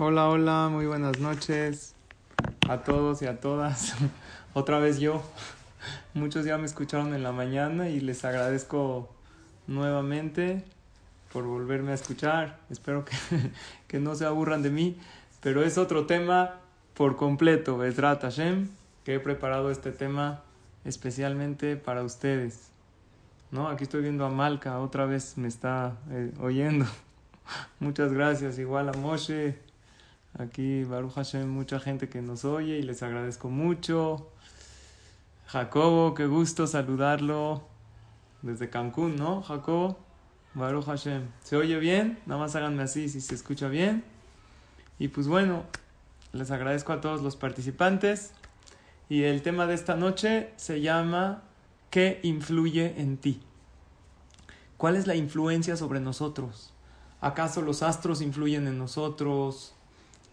Hola, hola, muy buenas noches a todos y a todas. Otra vez yo. Muchos ya me escucharon en la mañana y les agradezco nuevamente por volverme a escuchar. Espero que, que no se aburran de mí, pero es otro tema por completo, Besrat Hashem, que he preparado este tema especialmente para ustedes. ¿No? Aquí estoy viendo a Malca, otra vez me está eh, oyendo. Muchas gracias, igual a Moshe, Aquí, Baruch Hashem, mucha gente que nos oye y les agradezco mucho. Jacobo, qué gusto saludarlo desde Cancún, ¿no? Jacobo, Baruch Hashem. ¿Se oye bien? Nada más háganme así si se escucha bien. Y pues bueno, les agradezco a todos los participantes. Y el tema de esta noche se llama ¿Qué influye en ti? ¿Cuál es la influencia sobre nosotros? ¿Acaso los astros influyen en nosotros?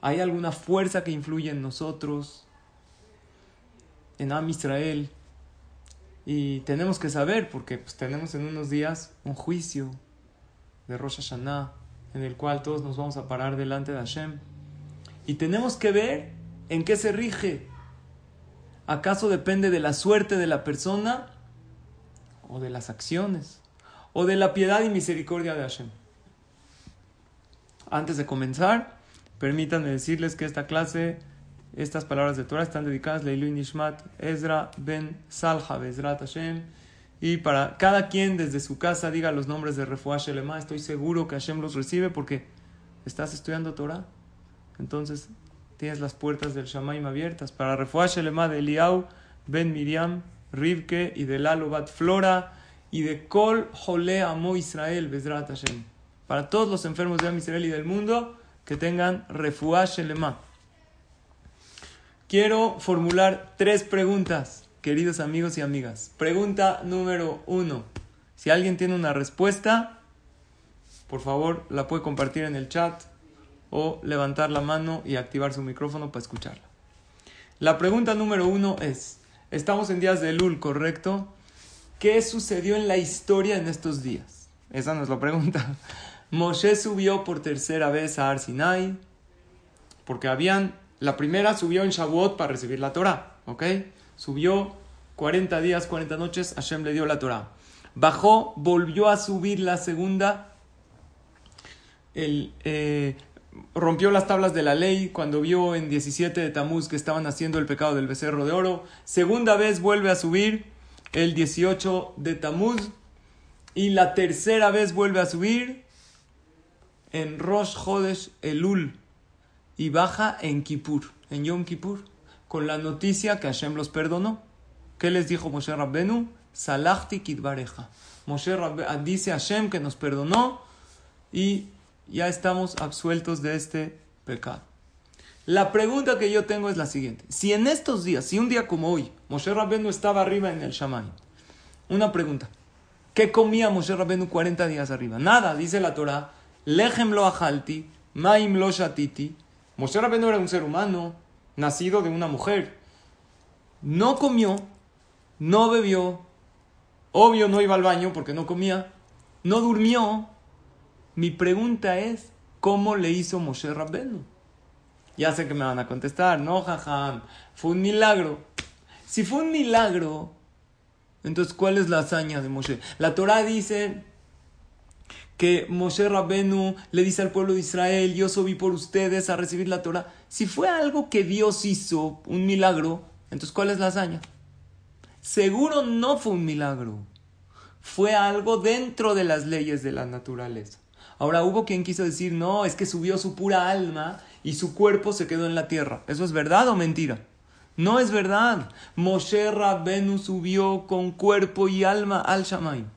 ¿Hay alguna fuerza que influye en nosotros, en Am Israel? Y tenemos que saber, porque pues, tenemos en unos días un juicio de Rosh Hashanah, en el cual todos nos vamos a parar delante de Hashem. Y tenemos que ver en qué se rige. ¿Acaso depende de la suerte de la persona? ¿O de las acciones? ¿O de la piedad y misericordia de Hashem? Antes de comenzar, Permítanme decirles que esta clase, estas palabras de Torah están dedicadas a Leilu Nishmat Ezra Ben Salha Bezrat Hashem. Y para cada quien desde su casa diga los nombres de Refuah Shelema, estoy seguro que Hashem los recibe porque estás estudiando Torah. Entonces tienes las puertas del Shamaim abiertas. Para Refuah Shelema de Eliau, Ben Miriam, Rivke y de Lalo Bat Flora y de Kol Jole Amo Israel Bezrat Hashem. Para todos los enfermos de Am Israel y del mundo que tengan refuah shelema. Quiero formular tres preguntas, queridos amigos y amigas. Pregunta número uno. Si alguien tiene una respuesta, por favor la puede compartir en el chat o levantar la mano y activar su micrófono para escucharla. La pregunta número uno es, estamos en días de Lul, ¿correcto? ¿Qué sucedió en la historia en estos días? Esa no es la pregunta. Moshe subió por tercera vez a Arsinai, porque habían, la primera subió en Shavuot para recibir la Torah, ¿ok? Subió 40 días, 40 noches, Hashem le dio la Torah. Bajó, volvió a subir la segunda, el, eh, rompió las tablas de la ley cuando vio en 17 de Tamuz que estaban haciendo el pecado del becerro de oro. Segunda vez vuelve a subir el 18 de Tamuz. Y la tercera vez vuelve a subir en Rosh Hodesh Elul y baja en Kippur, en Yom Kippur, con la noticia que Hashem los perdonó. ¿Qué les dijo Moshe Rabbenu? Salachti Kidbareja. Moshe Rabbenu ah, dice Hashem que nos perdonó y ya estamos absueltos de este pecado. La pregunta que yo tengo es la siguiente. Si en estos días, si un día como hoy, Moshe Rabbenu estaba arriba en el Shaman, una pregunta. ¿Qué comía Moshe Rabbenu 40 días arriba? Nada, dice la Torah Lechem lo ajalti, maim lo shatiti. Moshe Rabbeinu era un ser humano, nacido de una mujer. No comió, no bebió, obvio no iba al baño porque no comía, no durmió. Mi pregunta es, ¿cómo le hizo Moshe Rabbeinu? Ya sé que me van a contestar, no, jajam, fue un milagro. Si fue un milagro, entonces ¿cuál es la hazaña de Moshe? La Torah dice que Moshe Rabbenu le dice al pueblo de Israel, yo subí por ustedes a recibir la Torah. Si fue algo que Dios hizo, un milagro, entonces ¿cuál es la hazaña? Seguro no fue un milagro. Fue algo dentro de las leyes de la naturaleza. Ahora hubo quien quiso decir, no, es que subió su pura alma y su cuerpo se quedó en la tierra. ¿Eso es verdad o mentira? No es verdad. Moshe Rabbenu subió con cuerpo y alma al Shamayim.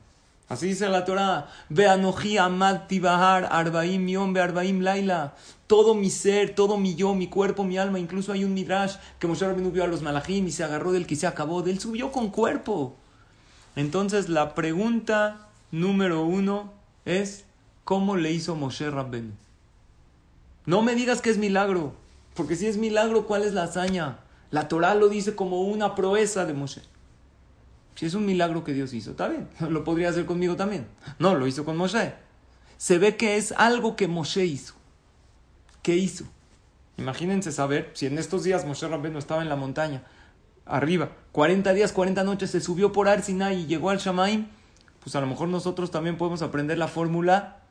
Así dice la Torah. Veanoji amad tibahar arbaim yom arbaim laila. Todo mi ser, todo mi yo, mi cuerpo, mi alma. Incluso hay un midrash que Moshe Rabbeinu vio a los malachim y se agarró del que se acabó. De él subió con cuerpo. Entonces la pregunta número uno es ¿cómo le hizo Moshe Rabbeinu? No me digas que es milagro. Porque si es milagro, ¿cuál es la hazaña? La Torah lo dice como una proeza de Moshe. Si es un milagro que Dios hizo, está bien. Lo podría hacer conmigo también. No, lo hizo con Moshe. Se ve que es algo que Moshe hizo. ¿Qué hizo? Imagínense saber si en estos días Moshe Rabbeinu estaba en la montaña, arriba, 40 días, 40 noches, se subió por Arsina y llegó al Shamaim, pues a lo mejor nosotros también podemos aprender la fórmula,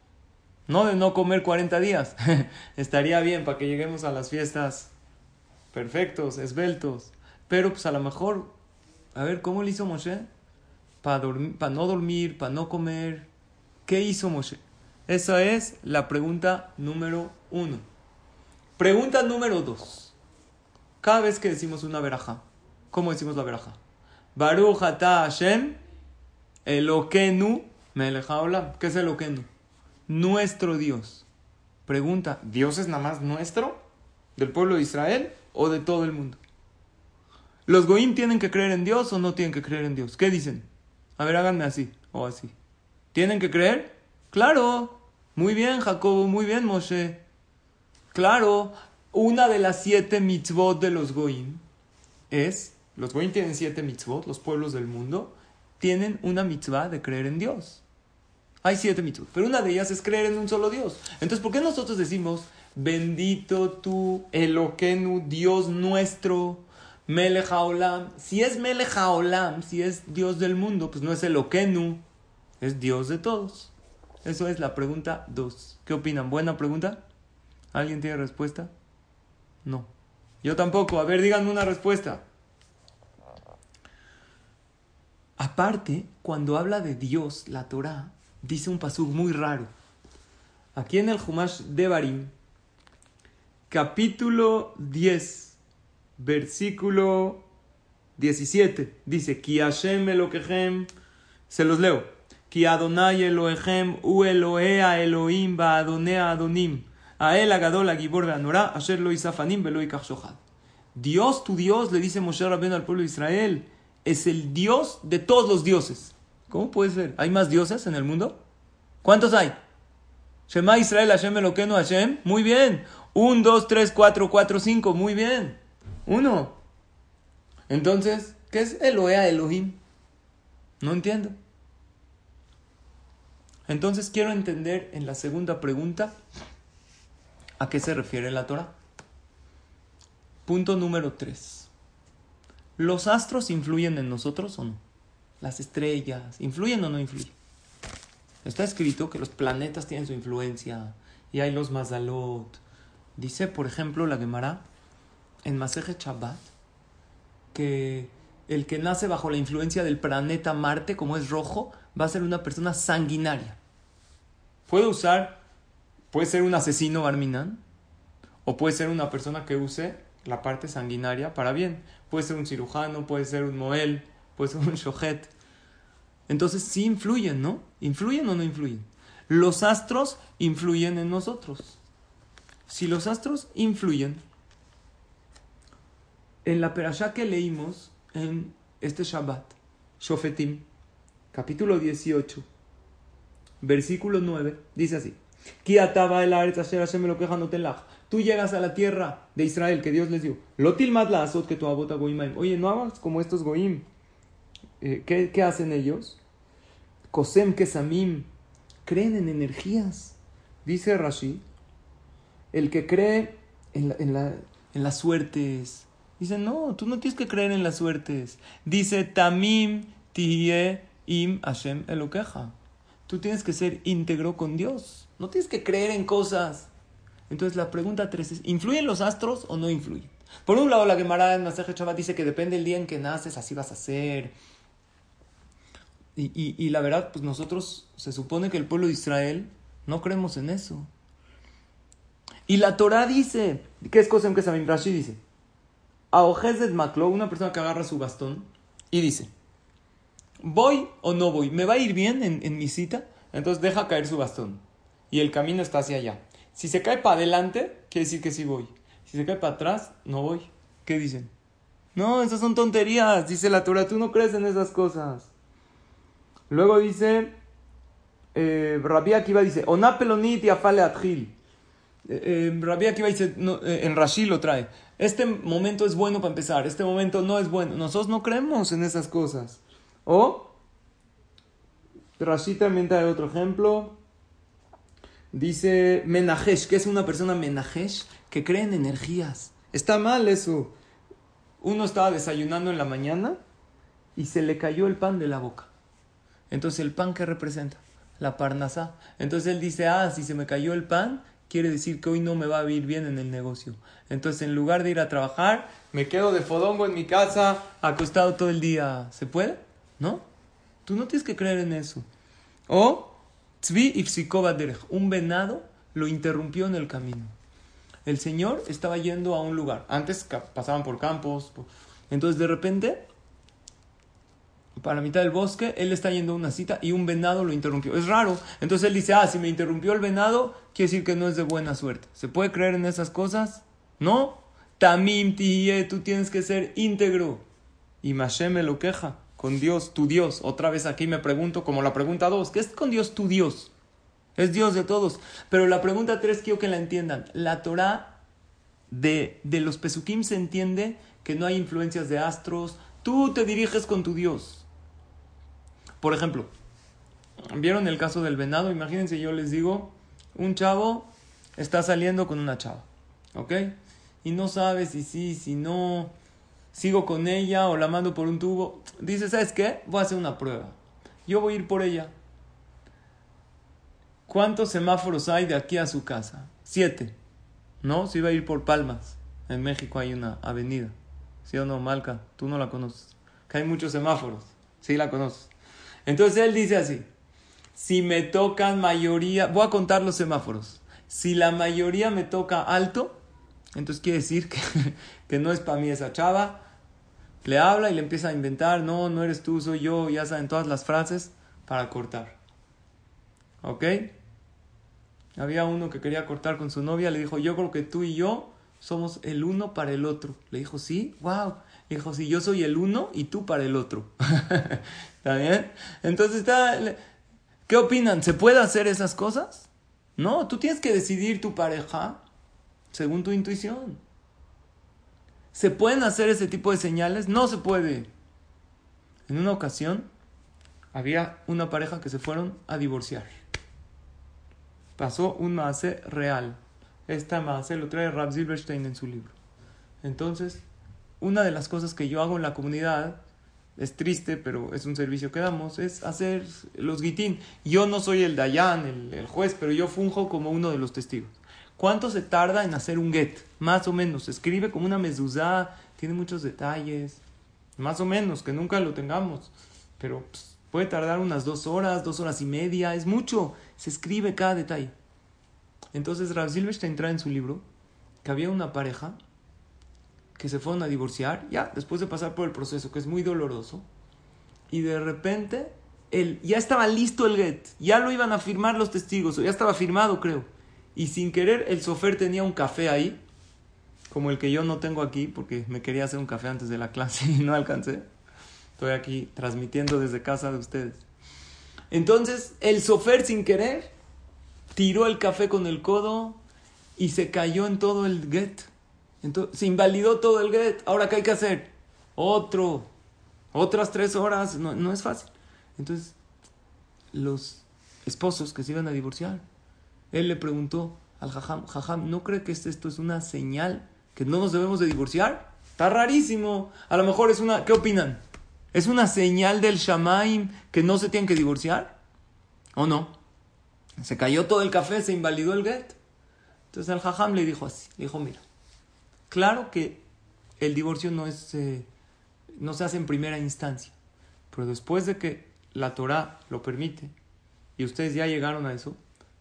no de no comer 40 días. Estaría bien para que lleguemos a las fiestas perfectos, esbeltos. Pero pues a lo mejor a ver, ¿cómo le hizo Moshe? Para no dormir, para no comer. ¿Qué hizo Moshe? Esa es la pregunta número uno. Pregunta número dos. Cada vez que decimos una veraja, ¿cómo decimos la veraja? Baruch ata Hashem Elokenu melech ¿Qué es Elokenu? Nuestro Dios. Pregunta, ¿Dios es nada más nuestro? ¿Del pueblo de Israel o de todo el mundo? ¿Los goim tienen que creer en Dios o no tienen que creer en Dios? ¿Qué dicen? A ver, háganme así o así. ¿Tienen que creer? Claro. Muy bien, Jacobo, muy bien, Moshe. Claro, una de las siete mitzvot de los goim es, los goim tienen siete mitzvot, los pueblos del mundo, tienen una mitzvah de creer en Dios. Hay siete mitzvot, pero una de ellas es creer en un solo Dios. Entonces, ¿por qué nosotros decimos, bendito tú, Eloquenu, Dios nuestro? Melech Haolam. Si es Melech Haolam, si es Dios del mundo, pues no es el Okenu, es Dios de todos. Eso es la pregunta 2. ¿Qué opinan? ¿Buena pregunta? ¿Alguien tiene respuesta? No. Yo tampoco. A ver, díganme una respuesta. Aparte, cuando habla de Dios, la Torah, dice un pasú muy raro. Aquí en el Humash de Barim, capítulo 10, versículo 17. Dice, Ki Hashem Elokehem, se los leo. Ki Adonai Elohechem u Elohea Elohim ba Adonea Adonim. A él agadol agibor anora asher lo isafanim velo Dios, tu Dios, le dice Moshe Rabbeinu al pueblo de Israel, es el Dios de todos los dioses. ¿Cómo puede ser? ¿Hay más dioses en el mundo? ¿Cuántos hay? Shema Israel Hashem Eloqueno Hashem. Muy bien. Un, dos, tres, cuatro, cuatro, cinco. Muy bien. Uno. Entonces, ¿qué es Eloea Elohim? No entiendo. Entonces quiero entender en la segunda pregunta a qué se refiere la Torah. Punto número 3. ¿Los astros influyen en nosotros o no? Las estrellas, ¿influyen o no influyen? Está escrito que los planetas tienen su influencia y hay los Mazalot. Dice, por ejemplo, la Gemara en Maseje Shabbat que el que nace bajo la influencia del planeta Marte, como es rojo, va a ser una persona sanguinaria. Puede usar, puede ser un asesino Barminan, o puede ser una persona que use la parte sanguinaria para bien. Puede ser un cirujano, puede ser un moel, puede ser un shohet. Entonces sí influyen, ¿no? ¿Influyen o no influyen? Los astros influyen en nosotros. Si los astros influyen, en la perashá que leímos en este Shabbat, Shofetim, capítulo 18, versículo 9, dice así: Tú llegas a la tierra de Israel que Dios les dio. Lotil la azot que tu abota. Oye, no hagas como estos goim. Eh, ¿qué, ¿qué, hacen ellos? Kosem kesamim. Creen en energías. Dice Rashi. El que cree en, la, en las suertes, Dice, no, tú no tienes que creer en las suertes. Dice, Tamim tiye im Hashem elokeja. Tú tienes que ser íntegro con Dios. No tienes que creer en cosas. Entonces la pregunta tres es, ¿influyen los astros o no influyen? Por un lado, la Gemara en Masaje Shabbat dice que depende del día en que naces, así vas a ser. Y, y, y, la verdad, pues nosotros se supone que el pueblo de Israel no creemos en eso. Y la Torah dice, ¿qué es cosa en que Samim Rashi dice? A Ojezet Maklo, una persona que agarra su bastón y dice: ¿voy o no voy? ¿Me va a ir bien en, mi cita? Entonces deja caer su bastón. Y el camino está hacia allá. Si se cae para adelante, quiere decir que sí voy. Si se cae para atrás, no voy. ¿Qué dicen? No, esas son tonterías. Dice la Torah, tú no crees en esas cosas. Luego dice, eh, Akiva dice, Oná pelonit y afale adjil. Eh, eh, Akiva dice, eh, en Rashi lo trae. Este momento es bueno para empezar, este momento no es bueno. Nosotros no creemos en esas cosas. O, Rashi también trae otro ejemplo. Dice Menajesh, que es una persona Menajesh que cree en energías. Está mal eso. Uno estaba desayunando en la mañana y se le cayó el pan de la boca. Entonces, ¿el pan qué representa? La parnasá. Entonces él dice, ah, si se me cayó el pan, quiere decir que hoy no me va a ir bien en el negocio. Entonces, en lugar de ir a trabajar, me quedo de fodongo en mi casa, acostado todo el día. ¿Se puede? ¿No? Tú no tienes que creer en eso. O, tzvi ifsikova derech. Un venado lo interrumpió en el camino. El señor estaba yendo a un lugar. Antes pasaban por campos. Entonces, de repente, para la mitad del bosque, él está yendo a una cita y un venado lo interrumpió. Es raro. Entonces él dice, ah, si me interrumpió el venado, quiere decir que no es de buena suerte. ¿Se puede creer en esas cosas? No. Tamim tiye, tú tienes que ser íntegro. Y Mashem me lo queja. Con Dios, tu Dios. Otra vez aquí me pregunto, como la pregunta dos, ¿qué es con Dios tu Dios? Es Dios de todos. Pero la pregunta tres quiero que la entiendan. La Torah de, de los Pesukim se entiende que no hay influencias de astros. Tú te diriges con tu Dios. Por ejemplo, ¿vieron el caso del venado? Imagínense, yo les digo, un chavo está saliendo con una chava, ¿ok? Y no sabe si sí, si no, sigo con ella o la mando por un tubo. Dice, ¿sabes qué? Voy a hacer una prueba. Yo voy a ir por ella. ¿Cuántos semáforos hay de aquí a su casa? Siete. ¿No? Si iba a ir por Palmas. En México hay una avenida. ¿Sí o no, Malca? Tú no la conoces. Que hay muchos semáforos. Sí la conoces. Entonces él dice así, si me tocan mayoría, voy a contar los semáforos, si la mayoría me toca alto, entonces quiere decir que, que no es para mí esa chava, le habla y le empieza a inventar, no, no eres tú, soy yo, ya saben todas las frases para cortar. ¿Ok? Había uno que quería cortar con su novia, le dijo, yo creo que tú y yo somos el uno para el otro. Le dijo, sí, wow. Dijo, sí, yo soy el uno y tú para el otro. ¿Está bien? Entonces, ¿qué opinan? ¿Se puede hacer esas cosas? No, tú tienes que decidir tu pareja según tu intuición. ¿Se pueden hacer ese tipo de señales? No se puede. En una ocasión había una pareja que se fueron a divorciar. Pasó un maase real. Esta maase lo trae Rab Silverstein en su libro. Entonces, una de las cosas que yo hago en la comunidad es triste, pero es un servicio que damos, es hacer los gitín. Yo no soy el dayan, el, el, juez, pero yo funjo como uno de los testigos. ¿Cuánto se tarda en hacer un get? Más o menos. Se escribe como una mezuzá, tiene muchos detalles. Más o menos, que nunca lo tengamos. Pero pues, puede tardar unas dos horas, dos horas y media, es mucho. Se escribe cada detalle. Entonces Rav Silverstein trae en su libro que había una pareja que se fueron a divorciar, ya después de pasar por el proceso, que es muy doloroso, y de repente él, ya estaba listo el get, ya lo iban a firmar los testigos, o ya estaba firmado, creo. Y sin querer, el sofer tenía un café ahí, como el que yo no tengo aquí, porque me quería hacer un café antes de la clase y no alcancé. Estoy aquí transmitiendo desde casa de ustedes. Entonces, el sofer sin querer tiró el café con el codo y se cayó en todo el get. Entonces, se invalidó todo el get. Ahora, ¿qué hay que hacer? Otro. Otras tres horas. No, no es fácil. Entonces, los esposos que se iban a divorciar, él le preguntó al jajam, jajam, ¿no cree que esto es una señal que no nos debemos de divorciar? Está rarísimo. A lo mejor es una... ¿Qué opinan? ¿Es una señal del shamaim que no se tienen que divorciar? ¿O no? Se cayó todo el café, se invalidó el get. Entonces el jajam le dijo así, le dijo, mira, Claro que el divorcio no, es, eh, no se hace en primera instancia, pero después de que la Torah lo permite y ustedes ya llegaron a eso,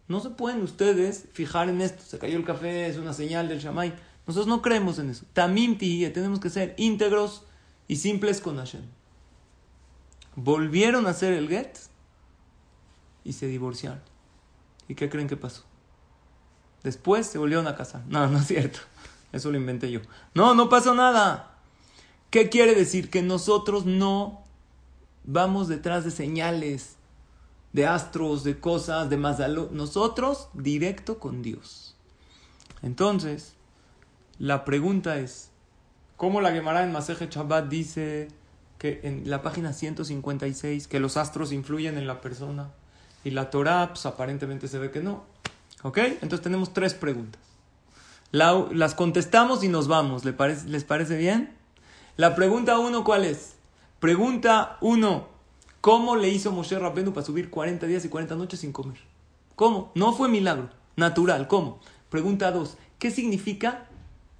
no se pueden ustedes fijar en esto. Se cayó el café, es una señal del Shamay. Nosotros no creemos en eso. Tamim tenemos que ser íntegros y simples con Hashem. volvieron a hacer el get y se divorciaron. ¿Y qué creen que pasó? Después se volvieron a casar. No, no es cierto. Eso lo inventé yo. No, no pasó nada. ¿Qué quiere decir? Que nosotros no vamos detrás de señales, de astros, de cosas, de más. Nosotros directo con Dios. Entonces, la pregunta es, ¿cómo la Gemara en Maseje Shabbat dice que en la página 156 que los astros influyen en la persona? Y la Torah, pues aparentemente se ve que no. ¿Ok? Entonces tenemos tres preguntas. Las contestamos y nos vamos. ¿Les parece, ¿Les parece bien? La pregunta uno, ¿cuál es? Pregunta uno, ¿cómo le hizo Moshe Rabbeinu para subir 40 días y 40 noches sin comer? ¿Cómo? No fue milagro, natural, ¿cómo? Pregunta dos, ¿qué significa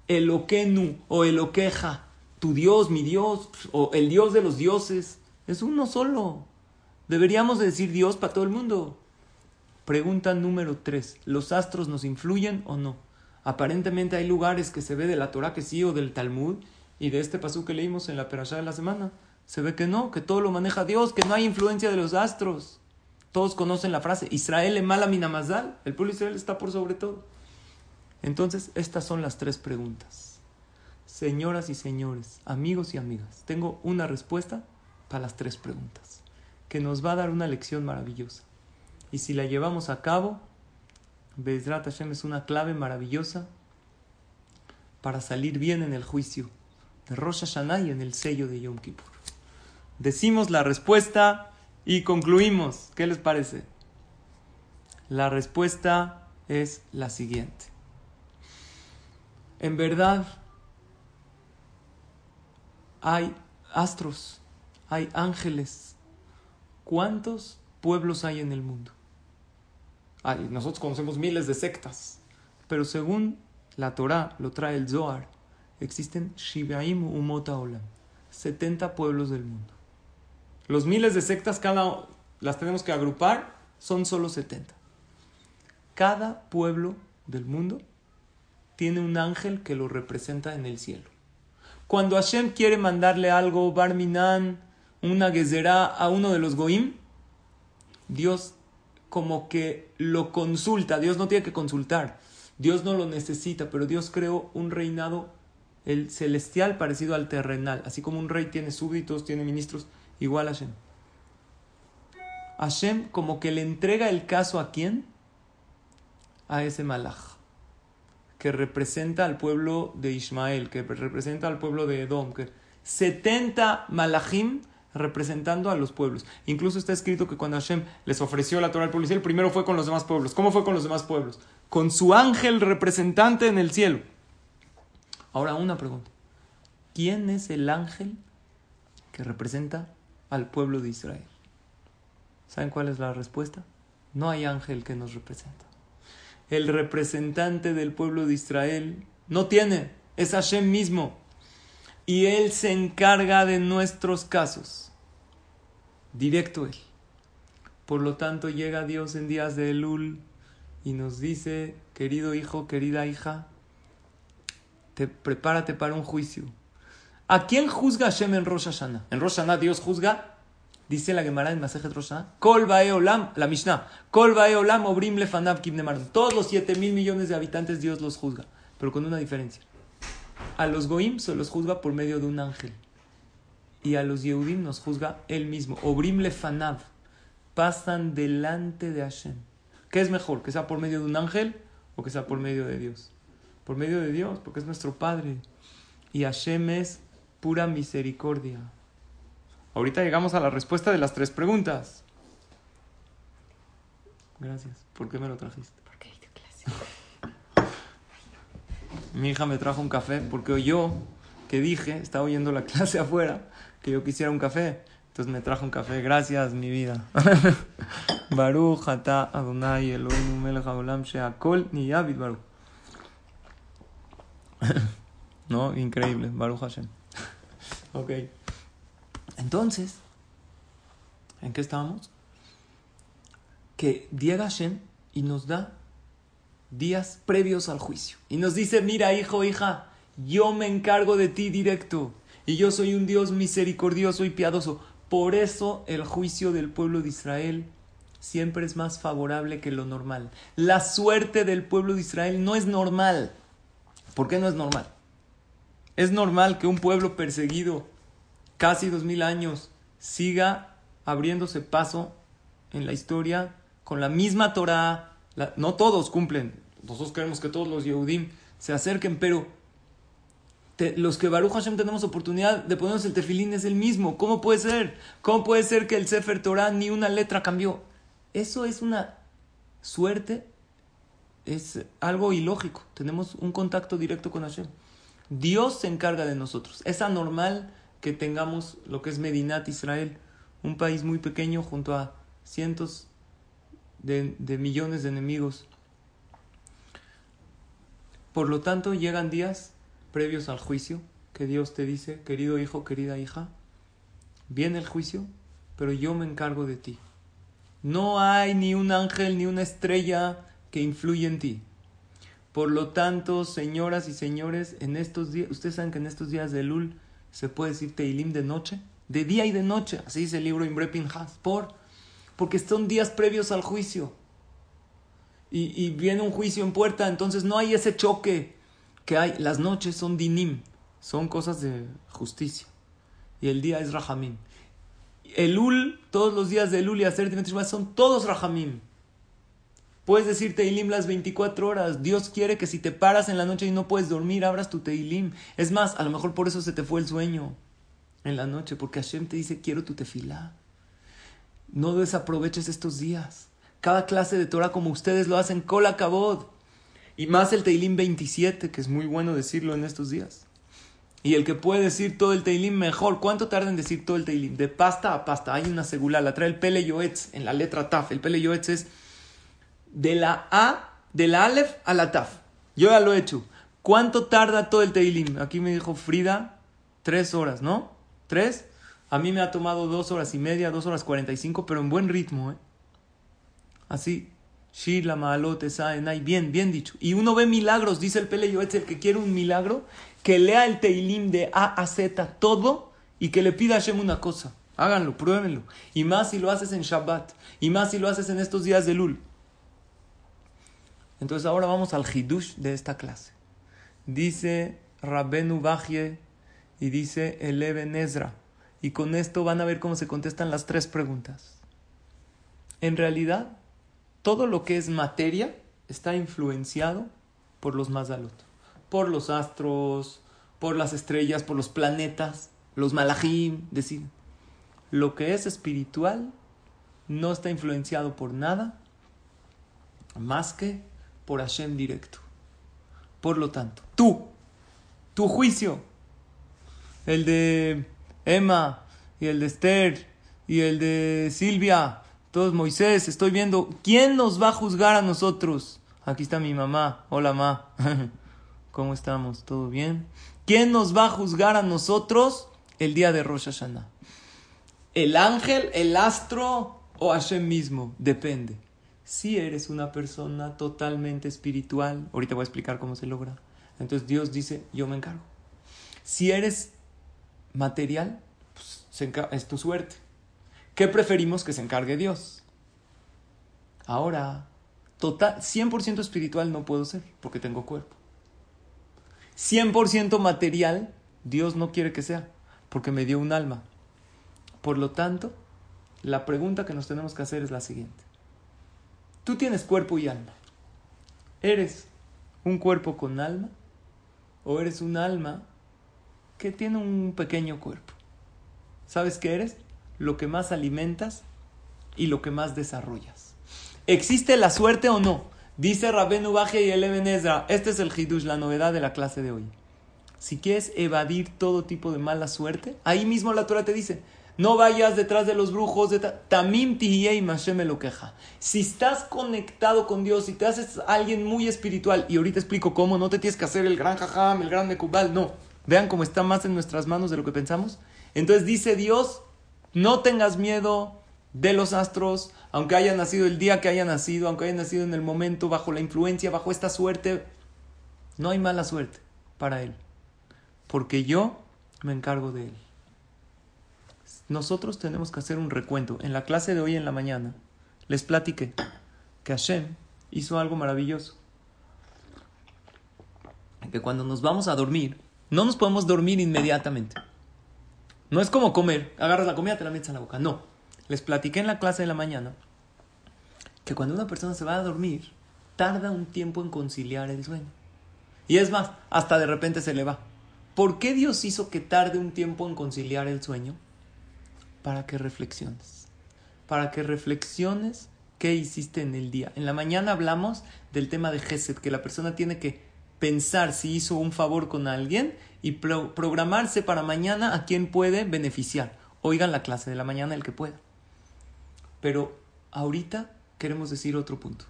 Eloquenu o Eloqueja? Tu Dios, mi Dios, o el Dios de los dioses. Es uno solo. Deberíamos decir Dios para todo el mundo. Pregunta número 3. ¿Los astros nos influyen o no? Aparentemente hay lugares que se ve de la Torah que sí o del Talmud y de este pasú que leímos en la perashá de la semana. Se ve que no, que todo lo maneja Dios, que no hay influencia de los astros. Todos conocen la frase, Israel le mala minamazal, el pueblo Israel está por sobre todo. Entonces, estas son las tres preguntas. Señoras y señores, amigos y amigas, tengo una respuesta para las tres preguntas, que nos va a dar una lección maravillosa. Y si la llevamos a cabo, Bezrat Hashem es una clave maravillosa para salir bien en el juicio de Rosh Hashanah y en el sello de Yom Kippur. Decimos la respuesta y concluimos. ¿Qué les parece? La respuesta es la siguiente. En verdad, hay astros, hay ángeles. ¿Cuántos pueblos hay en el mundo? Nosotros conocemos miles de sectas, pero según la Torah, lo trae el Zohar, existen Shivaim Umota Olam, 70 pueblos del mundo. Los miles de sectas, cada las tenemos que agrupar, son solo 70. Cada pueblo del mundo tiene un ángel que lo representa en el cielo. Cuando Hashem quiere mandarle algo, Barminan, una gezerá a uno de los goim, Dios como que lo consulta. Dios no tiene que consultar. Dios no lo necesita, pero Dios creó un reinado el celestial parecido al terrenal. Así como un rey tiene súbditos, tiene ministros, igual a Hashem. Hashem como que le entrega el caso a quién? A ese malach, que representa al pueblo de Ismael, que representa al pueblo de Edom, que 70 malachim representando a los pueblos. Incluso está escrito que cuando Hashem les ofreció la Torah al pueblo, el primero fue con los demás pueblos. ¿Cómo fue con los demás pueblos? Con su ángel representante en el cielo. Ahora una pregunta. ¿Quién es el ángel que representa al pueblo de Israel? ¿Saben cuál es la respuesta? No hay ángel que nos representa. El representante del pueblo de Israel no tiene, es Hashem mismo. Y Él se encarga de nuestros casos. Directo Él. Por lo tanto, llega Dios en días de Elul y nos dice, querido hijo, querida hija, prepárate para un juicio. ¿A quién juzga Hashem en Rosh Hashanah? En Rosh Hashanah Dios juzga, dice la Gemara en Masejet Rosh Hashanah, Kol Olam, la Mishnah, Kol Olam Obrim Lefanav Todos los 7 mil millones de habitantes Dios los juzga, pero con una diferencia. A los Goim se los juzga por medio de un ángel. Y a los Yehudim nos juzga él mismo. Obrim Lefanav. Pasan delante de Hashem. ¿Qué es mejor? ¿Que sea por medio de un ángel o que sea por medio de Dios? por medio de Dios, porque es nuestro Padre. Y Hashem es pura misericordia. Ahorita llegamos a la respuesta de las tres preguntas. Gracias. ¿Por qué me lo trajiste? Porque clase. Mi hija me trajo un café porque oyó que dije, estaba oyendo la clase afuera, que yo quisiera un café. Entonces me trajo un café. Gracias, mi vida. Baruch ata Adonai Elohim melech haolam she'akol niyabit Baruch. ¿No? Increíble, Baruch Hashem. ok. Entonces, ¿en qué estábamos? Que llega Hashem y nos da días previos al juicio. Y nos dice, mira hijo, hija, yo me encargo de ti directo. Y yo soy un Dios misericordioso y piadoso. Por eso el juicio del pueblo de Israel siempre es más favorable que lo normal. La suerte del pueblo de Israel no es normal. ¿Por qué no es normal? Es normal que un pueblo perseguido casi dos mil años siga abriéndose paso en la historia con la misma Torah. No todos cumplen. Nosotros queremos que todos los Yehudim se acerquen, pero los que Baruch Hashem tenemos oportunidad de ponernos el tefilín es el mismo. ¿Cómo puede ser? ¿Cómo puede ser que el Sefer Torah ni una letra cambió? Eso es una suerte, es algo ilógico. Tenemos un contacto directo con Hashem. Dios se encarga de nosotros. Es anormal que tengamos lo que es Medinat Israel, un país muy pequeño junto a cientos de, millones de enemigos. Por lo tanto, llegan días previos al juicio, que Dios te dice, querido hijo, querida hija, viene el juicio, pero yo me encargo de ti. No hay ni un ángel ni una estrella que influye en ti. Por lo tanto, señoras y señores, en estos días, ustedes saben que en estos días de Lul se puede decir Teilim de noche, de día y de noche, así dice el libro Imbre Pinhas, por, porque son días previos al juicio. Y, viene un juicio en puerta, entonces no hay ese choque que hay, las noches son dinim, son cosas de justicia. Y el día es rahamim. El ul, todos los días de ul y hacer son todos rahamim. Puedes decir Teilim las 24 horas. Dios quiere que si te paras en la noche y no puedes dormir, abras tu Teilim. Es más, a lo mejor por eso se te fue el sueño en la noche, porque Hashem te dice, quiero tu tefilá. No desaproveches estos días. Cada clase de Torah como ustedes lo hacen, cola cabod. Y más el Teilim 27, que es muy bueno decirlo en estos días. Y el que puede decir todo el Teilim mejor. ¿Cuánto tarda en decir todo el Teilim? De pasta a pasta. Hay una segula, la trae el Pele Yoetz en la letra Taf. El Pele Yoetz es de la A, de la Aleph a la Taf. Yo ya lo he hecho. ¿Cuánto tarda todo el Teilim? Aquí me dijo Frida, tres horas, ¿no? ¿Tres? A mí me ha tomado dos horas y media, dos horas cuarenta y cinco, pero en buen ritmo, ¿eh? Así, Shila, Maalote, Saenay, bien, bien dicho. Y uno ve milagros, dice el Pele es el que quiere un milagro, que lea el Teilim de A a Z, todo, y que le pida a Hashem una cosa. Háganlo, pruébenlo. Y más si lo haces en Shabbat, y más si lo haces en estos días de Lul. Entonces ahora vamos al Hidush de esta clase. Dice Rabbenu Bajie y dice Eleven Ezra. Y con esto van a ver cómo se contestan las tres preguntas. En realidad, todo lo que es materia está influenciado por los Mazalot, por los astros, por las estrellas, por los planetas, los malachim, decir, lo que es espiritual no está influenciado por nada más que por Hashem directo. Por lo tanto, tú, tu juicio, el de Emma y el de Esther y el de Silvia todos, Moisés, estoy viendo, ¿quién nos va a juzgar a nosotros? Aquí está mi mamá. Hola, ma. ¿Cómo estamos? ¿Todo bien? ¿Quién nos va a juzgar a nosotros el día de Rosh Hashanah? ¿El ángel, el astro o Hashem mismo? Depende. Si eres una persona totalmente espiritual, ahorita voy a explicar cómo se logra. Entonces Dios dice, yo me encargo. Si eres material, pues es tu suerte. ¿Qué preferimos que se encargue Dios? Ahora, total, 100% espiritual no puedo ser porque tengo cuerpo. 100% material, Dios no quiere que sea porque me dio un alma. Por lo tanto, la pregunta que nos tenemos que hacer es la siguiente. Tú tienes cuerpo y alma. ¿Eres un cuerpo con alma o eres un alma que tiene un pequeño cuerpo? ¿Sabes qué eres? lo que más alimentas y lo que más desarrollas. ¿Existe la suerte o no? Dice Rabenu Baje y el Ezra. Este es el Hidush, la novedad de la clase de hoy. Si quieres evadir todo tipo de mala suerte, ahí mismo la Torah te dice, no vayas detrás de los brujos, de tamim y me lo queja. Si estás conectado con Dios, si te haces alguien muy espiritual, y ahorita explico cómo, no te tienes que hacer el gran jajam, el gran mekubal, no. Vean cómo está más en nuestras manos de lo que pensamos. Entonces dice Dios, no tengas miedo de los astros, aunque haya nacido el día que haya nacido, aunque haya nacido en el momento, bajo la influencia, bajo esta suerte. No hay mala suerte para él, porque yo me encargo de él. nosotros tenemos que hacer un recuento. En la clase de hoy en la mañana les platiqué que Hashem hizo algo maravilloso. Que cuando nos vamos a dormir, no nos podemos dormir inmediatamente. No es como comer, agarras la comida, te la metes en la boca. No. Les platiqué en la clase de la mañana que cuando una persona se va a dormir, tarda un tiempo en conciliar el sueño. Y es más, hasta de repente se le va. ¿Por qué Dios hizo que tarde un tiempo en conciliar el sueño? Para que reflexiones. Para que reflexiones qué hiciste en el día. En la mañana hablamos del tema de Gesed, que la persona tiene que pensar si hizo un favor con alguien y programarse para mañana a quien puede beneficiar. Oigan la clase de la mañana el que pueda. Pero ahorita queremos decir otro punto.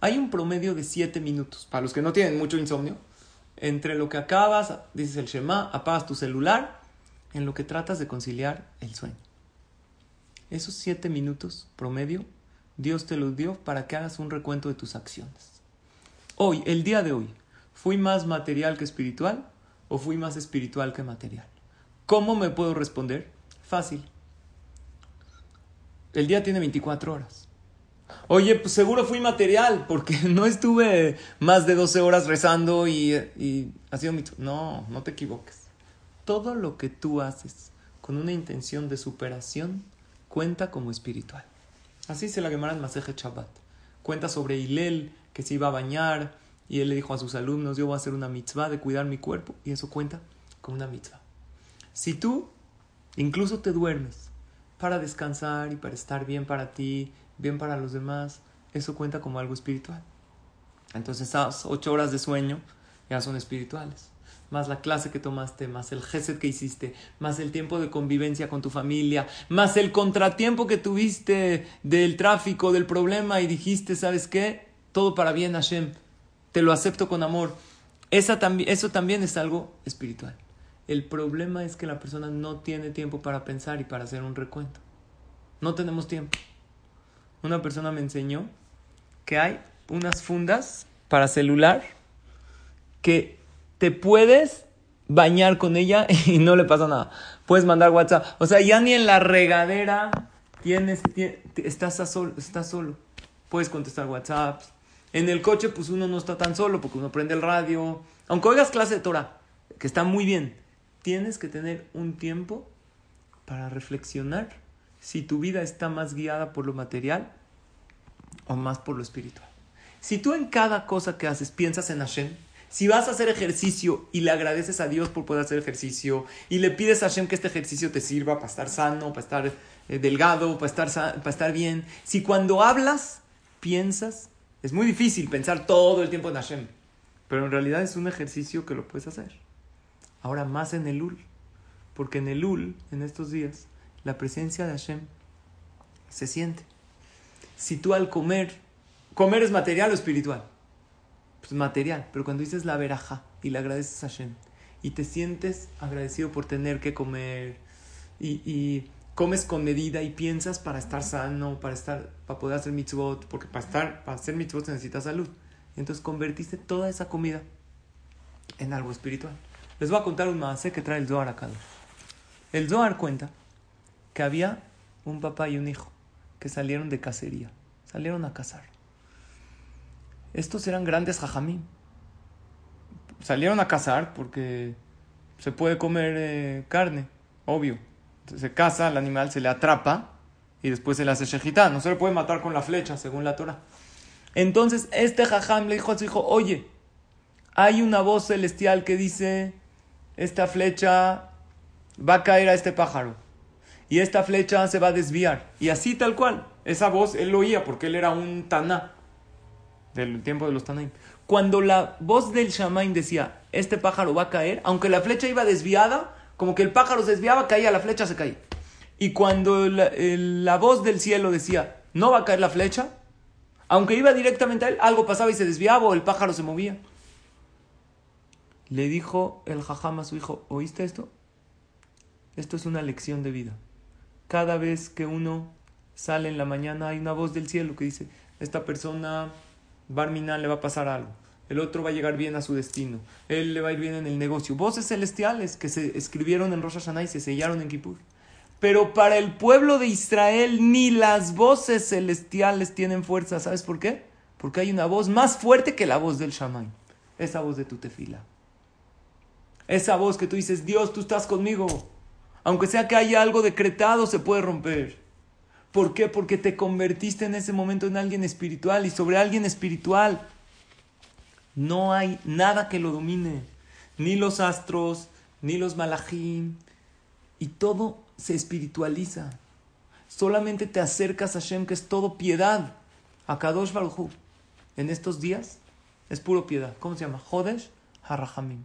Hay un promedio de 7 minutos, para los que no tienen mucho insomnio, entre lo que acabas, dices el Shema, apagas tu celular, en lo que tratas de conciliar el sueño. Esos 7 minutos promedio, Dios te los dio para que hagas un recuento de tus acciones. Hoy, el día de hoy, ¿fui más material que espiritual o fui más espiritual que material? ¿Cómo me puedo responder? Fácil. El día tiene 24 horas. Oye, pues seguro fui material, porque no estuve más de 12 horas rezando y, y haciendo mi... No, no te equivoques. Todo lo que tú haces con una intención de superación cuenta como espiritual. Así se la llamarán Maseje Shabbat. Cuenta sobre Hilel, que se iba a bañar, y él le dijo a sus alumnos, yo voy a hacer una mitzvah de cuidar mi cuerpo, y eso cuenta como una mitzvah. Si tú incluso te duermes para descansar y para estar bien para ti, bien para los demás, eso cuenta como algo espiritual. Entonces esas ocho horas de sueño ya son espirituales. Más la clase que tomaste, más el gesed que hiciste, más el tiempo de convivencia con tu familia, más el contratiempo que tuviste del tráfico, del problema y dijiste, ¿sabes qué? Todo para bien, Hashem. Te lo acepto con amor. Esa eso también es algo espiritual. El problema es que la persona no tiene tiempo para pensar y para hacer un recuento. No tenemos tiempo una persona me enseñó que hay unas fundas para celular que te puedes bañar con ella y no le pasa nada. Puedes mandar WhatsApp. O sea, ya ni en la regadera tienes, estás, solo, estás solo. Puedes contestar WhatsApp. En el coche, pues uno no está tan solo porque uno prende el radio. Aunque oigas clase de Torah, que está muy bien, tienes que tener un tiempo para reflexionar si tu vida está más guiada por lo material o más por lo espiritual. Si tú en cada cosa que haces piensas en Hashem, si vas a hacer ejercicio y le agradeces a Dios por poder hacer ejercicio y le pides a Hashem que este ejercicio te sirva para estar sano, para estar eh, delgado, para estar, para estar bien, si cuando hablas piensas, es muy difícil pensar todo el tiempo en Hashem, pero en realidad es un ejercicio que lo puedes hacer. Ahora más en el Ul, porque en el Ul, en estos días, la presencia de Hashem se siente. Si tú al comer, comer es material o espiritual, pues material, pero cuando dices la veraja y le agradeces a Hashem y te sientes agradecido por tener que comer y, comes con medida y piensas para estar sano, para estar, para poder hacer mitzvot, porque para estar, para hacer mitzvot necesitas salud. entonces convertiste toda esa comida en algo espiritual. Les voy a contar un más que trae el Zohar acá. El Zohar cuenta que había un papá y un hijo que salieron de cacería, salieron a cazar. Estos eran grandes jajamín. Salieron a cazar porque se puede comer eh, carne, obvio. Se caza, el animal se le atrapa y después se le hace shejitá. No se le puede matar con la flecha, según la Torah. Entonces este jajam le dijo a su hijo, oye, hay una voz celestial que dice, esta flecha va a caer a este pájaro y esta flecha se va a desviar. Y así tal cual. Esa voz él lo oía porque él era un taná del tiempo de los tanaim. Cuando la voz del shamaim decía, este pájaro va a caer, aunque la flecha iba desviada, como que el pájaro se desviaba, caía, la flecha se caía. Y cuando la, la voz del cielo decía, no va a caer la flecha, aunque iba directamente a él, algo pasaba y se desviaba o el pájaro se movía. Le dijo el jajam a su hijo, ¿oíste esto? Esto es una lección de vida cada vez que uno sale en la mañana hay una voz del cielo que dice, esta persona, Barminan, le va a pasar algo. El otro va a llegar bien a su destino. Él le va a ir bien en el negocio. Voces celestiales que se escribieron en Rosh Hashanah y se sellaron en Kippur. Pero para el pueblo de Israel ni las voces celestiales tienen fuerza. ¿Sabes por qué? Porque hay una voz más fuerte que la voz del Shaman. Esa voz de tu tefila. Esa voz que tú dices, Dios, tú estás conmigo. Aunque sea que haya algo decretado, se puede romper. ¿Por qué? Porque te convertiste en ese momento en alguien espiritual y sobre alguien espiritual no hay nada que lo domine. Ni los astros, ni los malachim. Y todo se espiritualiza. Solamente te acercas a Hashem, que es todo piedad. A Kadosh Baruj En estos días es puro piedad. ¿Cómo se llama? Jodesh Harahamim.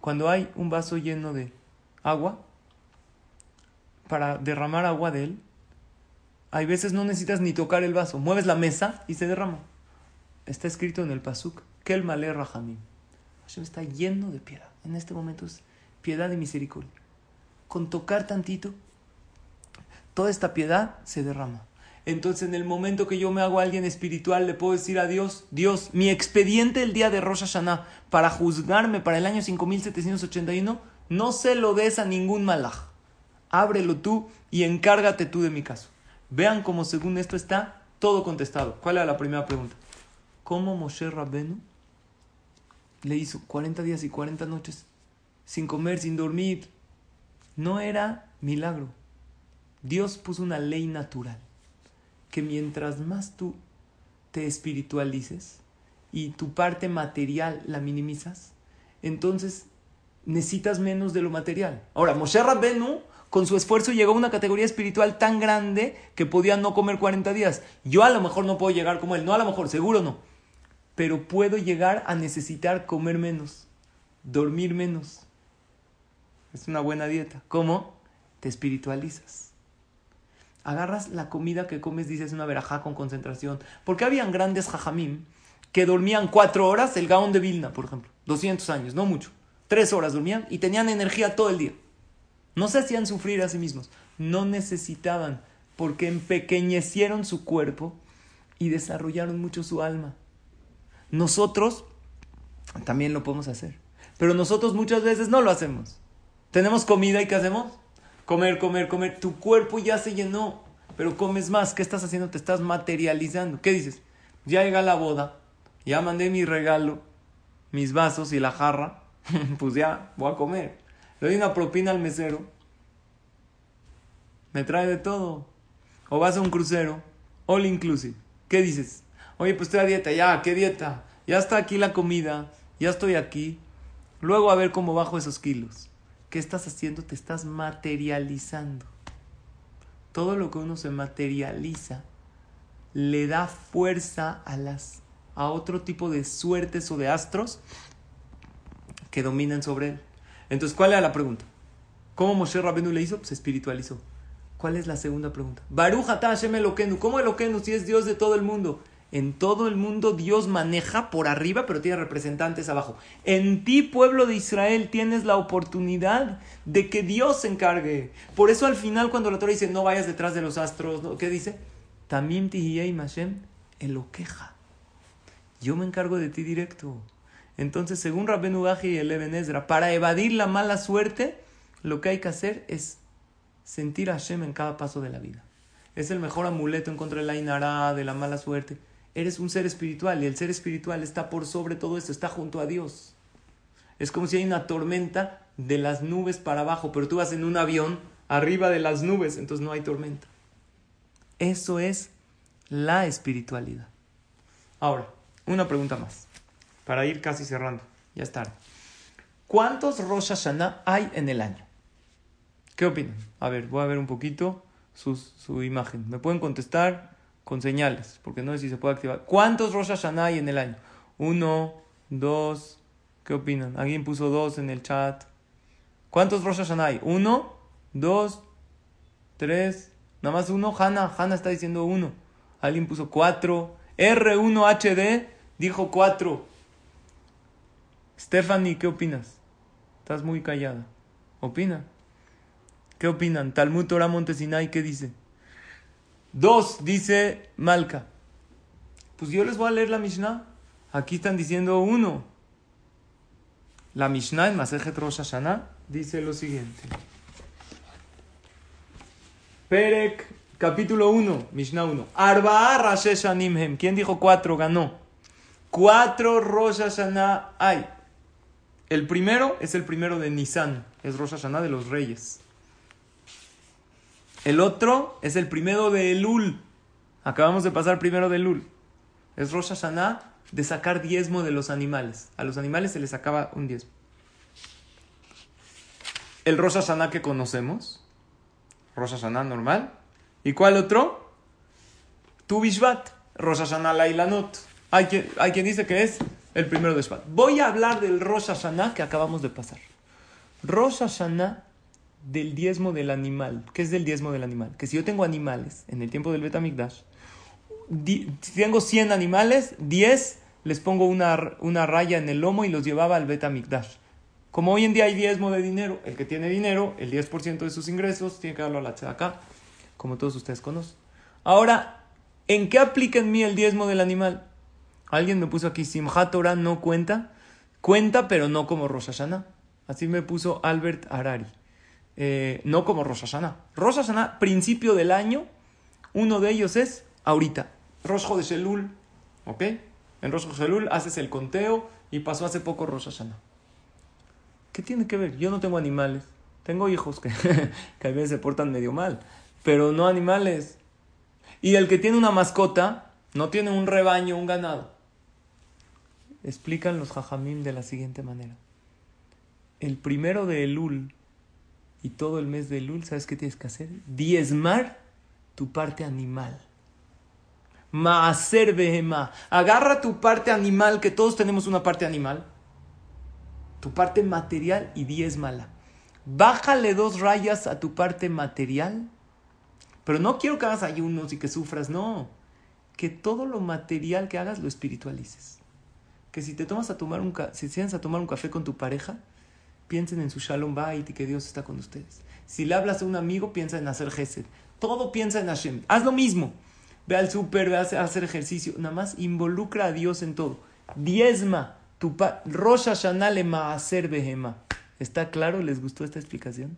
Cuando hay un vaso lleno de agua, para derramar agua de él, hay veces no necesitas ni tocar el vaso. Mueves la mesa y se derrama. Está escrito en el Pasuk, que el Malé Rahamim. Hashem está lleno de piedad. En este momento es piedad y misericordia. Con tocar tantito, toda esta piedad se derrama. Entonces, en el momento que yo me hago a alguien espiritual, le puedo decir a Dios, Dios, mi expediente el día de Rosh Hashanah para juzgarme para el año 5781, no se lo des a ningún malaj. Ábrelo tú y encárgate tú de mi caso. Vean cómo según esto está todo contestado. ¿Cuál era la primera pregunta? ¿Cómo Moshe Rabbenu le hizo 40 días y 40 noches sin comer, sin dormir? No era milagro. Dios puso una ley natural que mientras más tú te espiritualices y tu parte material la minimizas, entonces necesitas menos de lo material. Ahora, Moshe Rabbenu, con su esfuerzo, llegó a una categoría espiritual tan grande que podía no comer 40 días. Yo a lo mejor no puedo llegar como él, no a lo mejor, seguro no. Pero puedo llegar a necesitar comer menos, dormir menos. Es una buena dieta. ¿Cómo? Te espiritualizas agarras la comida que comes, dices una verajá con concentración. Porque habían grandes jajamim que dormían cuatro horas, el Gaón de Vilna, por ejemplo, 200 años, no mucho. Tres horas dormían y tenían energía todo el día. No se hacían sufrir a sí mismos, no necesitaban, porque empequeñecieron su cuerpo y desarrollaron mucho su alma. Nosotros también lo podemos hacer, pero nosotros muchas veces no lo hacemos. Tenemos comida y ¿qué hacemos? comer, comer, comer. Tu cuerpo ya se llenó, pero comes más. ¿Qué estás haciendo? Te estás materializando. ¿Qué dices? Ya llega la boda, ya mandé mi regalo, mis vasos y la jarra. pues ya, voy a comer. Le doy una propina al mesero. Me trae de todo. O vas a un crucero, all inclusive. ¿Qué dices? Oye, pues estoy a dieta, ya, ¿qué dieta? Ya está aquí la comida, ya estoy aquí. Luego a ver cómo bajo esos kilos. ¿Qué estás haciendo? Te estás materializando. Todo lo que uno se materializa le da fuerza a las a otro tipo de suertes o de astros que dominan sobre él. Entonces, ¿cuál era la pregunta? ¿Cómo Moshe Rabenu le hizo? Se espiritualizó. ¿Cuál es la segunda pregunta? Baruch Hashem Eloquenu. ¿Cómo Eloquenu si es Dios de todo el mundo? En todo el mundo Dios maneja por arriba, pero tiene representantes abajo. En ti, pueblo de Israel, tienes la oportunidad de que Dios se encargue. Por eso al final cuando la Torah dice, no vayas detrás de los astros, ¿qué dice? Tamim tihiyei mashem queja. Yo me encargo de ti directo. Entonces, según Rabben Ugaji y el Ezra, para evadir la mala suerte, lo que hay que hacer es sentir a Hashem en cada paso de la vida. Es el mejor amuleto en contra de la inara, de la mala suerte eres un ser espiritual y el ser espiritual está por sobre todo esto, está junto a Dios. Es como si hay una tormenta de las nubes para abajo, pero tú vas en un avión arriba de las nubes, entonces no hay tormenta. Eso es la espiritualidad. Ahora, una pregunta más, para ir casi cerrando, ya está. ¿Cuántos Rosh Hashanah hay en el año? ¿Qué opinan? A ver, voy a ver un poquito su, su imagen. ¿Me pueden contestar? Con señales, porque no sé si se puede activar. ¿Cuántos Rosh Hashanah hay en el año? Uno, dos, ¿qué opinan? Alguien puso dos en el chat. ¿Cuántos Rosh Hashanah hay? Uno, dos, tres, nada más uno. Hanna, Hanna está diciendo uno. Alguien puso cuatro. R1HD dijo cuatro. Stephanie, ¿qué opinas? Estás muy callada. ¿Opina? ¿Qué opinan? Talmud Torah Montesinay, ¿qué dice? Dos, dice Malca. Pues yo les voy a leer la Mishnah. Aquí están diciendo uno. La Mishnah en Masejet Rosh Hashanah dice lo siguiente. Perek, capítulo 1, Mishnah 1. Arba'a Rashesh Animhem. ¿Quién dijo cuatro? Ganó. Cuatro Rosh Hashanah hay. El primero es el primero de Nisan, es Rosh Hashanah de los reyes. El otro es el primero de Elul. Acabamos de pasar primero de Elul. Es Rosh Hashanah de sacar diezmo de los animales. A los animales se les sacaba un diezmo. El Rosh Hashanah que conocemos. Rosh Hashanah normal. ¿Y cuál otro? Tu Bishvat. Rosh Hashanah Lailanot. Hay quien, hay quien dice que es el primero de Shvat. Voy a hablar del Rosh Hashanah que acabamos de pasar. Rosh Hashanah del diezmo del animal. ¿Qué es del diezmo del animal? Que si yo tengo animales en el tiempo del Betamikdash, si tengo 100 animales, 10 les pongo una, una raya en el lomo y los llevaba al Betamikdash. Como hoy en día hay diezmo de dinero, el que tiene dinero, el 10% de sus ingresos, tiene que darlo a la tzedakah, como todos ustedes conocen. Ahora, ¿en qué aplica en mí el diezmo del animal? Alguien me puso aquí, Simchat Torah no cuenta. Cuenta, pero no como Rosh. Así me puso Albert Harari. Eh, no como Rosh Hashanah. Rosh Hashanah, principio del año, uno de ellos es ahorita. Rosh de Shelul, ¿ok? En Rosh Shelul haces el conteo y pasó hace poco Rosh Hashanah. ¿Qué tiene que ver? Yo no tengo animales. Tengo hijos que, que a veces se portan medio mal, pero no animales. Y el que tiene una mascota no tiene un rebaño, un ganado. Explican los jajamim de la siguiente manera. El primero de Elul y todo el mes de Elul, ¿sabes qué tienes que hacer? Diezmar tu parte animal. Maaser behema. Agarra tu parte animal, que todos tenemos una parte animal. Tu parte material y diezmala. Bájale dos rayas a tu parte material. Pero no quiero que hagas ayunos y que sufras, no. Que todo lo material que hagas lo espiritualices. Que si te tomas a tomar un si a tomar un café con tu pareja, piensen en su Shalom Bait y que Dios está con ustedes. Si le hablas a un amigo, piensa en hacer Gesed. Todo piensa en Hashem. Haz lo mismo. Ve al súper, ve a hacer ejercicio. Nada más involucra a Dios en todo. Diezma. Tu Rosh Hashanah le maaser behema. ¿Está claro? ¿Les gustó esta explicación?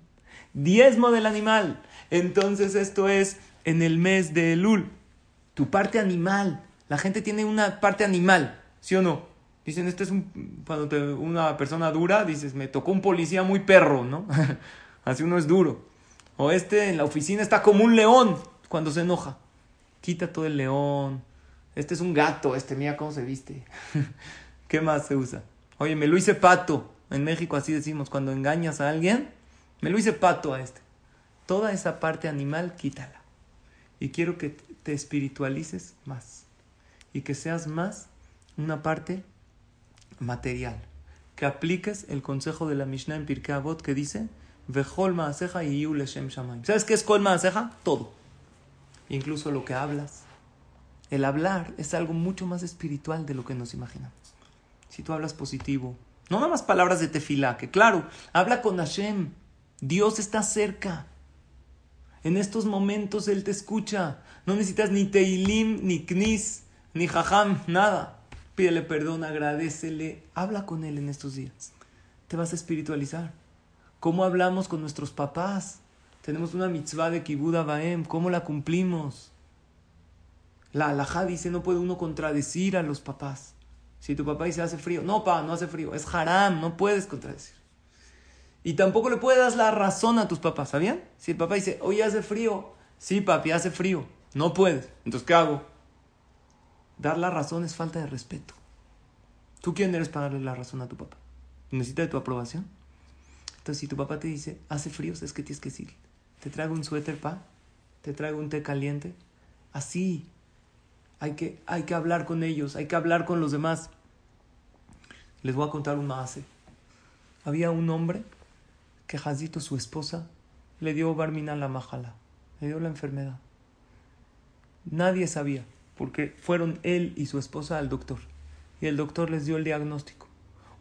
Diezmo del animal. Entonces esto es en el mes de Elul. Tu parte animal. La gente tiene una parte animal. ¿Sí o no? Dicen, este es un, cuando te, una persona dura, dices, me tocó un policía muy perro, ¿no? Así uno es duro. O este en la oficina está como un león cuando se enoja. Quita todo el león. Este es un gato, este, mira cómo se viste. ¿Qué más se usa? Oye, me lo hice pato. En México así decimos, cuando engañas a alguien, me lo hice pato a este. Toda esa parte animal, quítala. Y quiero que te espiritualices más. Y que seas más una parte material. Que apliques el consejo de la Mishnah en Pirkei Avot que dice, Vejol ma'aseja y leshem shamayim. ¿Sabes qué es kol ma'aseja? Todo. Incluso lo que hablas. El hablar es algo mucho más espiritual de lo que nos imaginamos. Si tú hablas positivo, no nada más palabras de tefilá, que claro, habla con Hashem. Dios está cerca. En estos momentos Él te escucha. No necesitas ni teilim, ni knis, ni jajam, nada. Pídele perdón, agradecele, habla con Él en estos días. Te vas a espiritualizar. ¿Cómo hablamos con nuestros papás? Tenemos una mitzvah de Kibuda Baem, ¿cómo la cumplimos? La alajá dice, no puede uno contradecir a los papás. Si tu papá dice, hace frío, no, pa, no hace frío, es haram, no puedes contradecir. Y tampoco le puedes dar la razón a tus papás, ¿sabían? Si el papá dice, hoy hace frío, sí, papi, hace frío, no puedes. Entonces, ¿qué hago? Dar la razón es falta de respeto. ¿Tú quién eres para darle la razón a tu papá? ¿Necesita de tu aprobación? Entonces, si tu papá te dice, hace frío, es que tienes que decir, te traigo un suéter, pa, te traigo un té caliente. Así. Hay que, hay que hablar con ellos, hay que hablar con los demás. Les voy a contar un más. Había un hombre que Jazito, su esposa, le dio barmina la majala, le dio la enfermedad. Nadie sabía porque fueron él y su esposa al doctor. Y el doctor les dio el diagnóstico.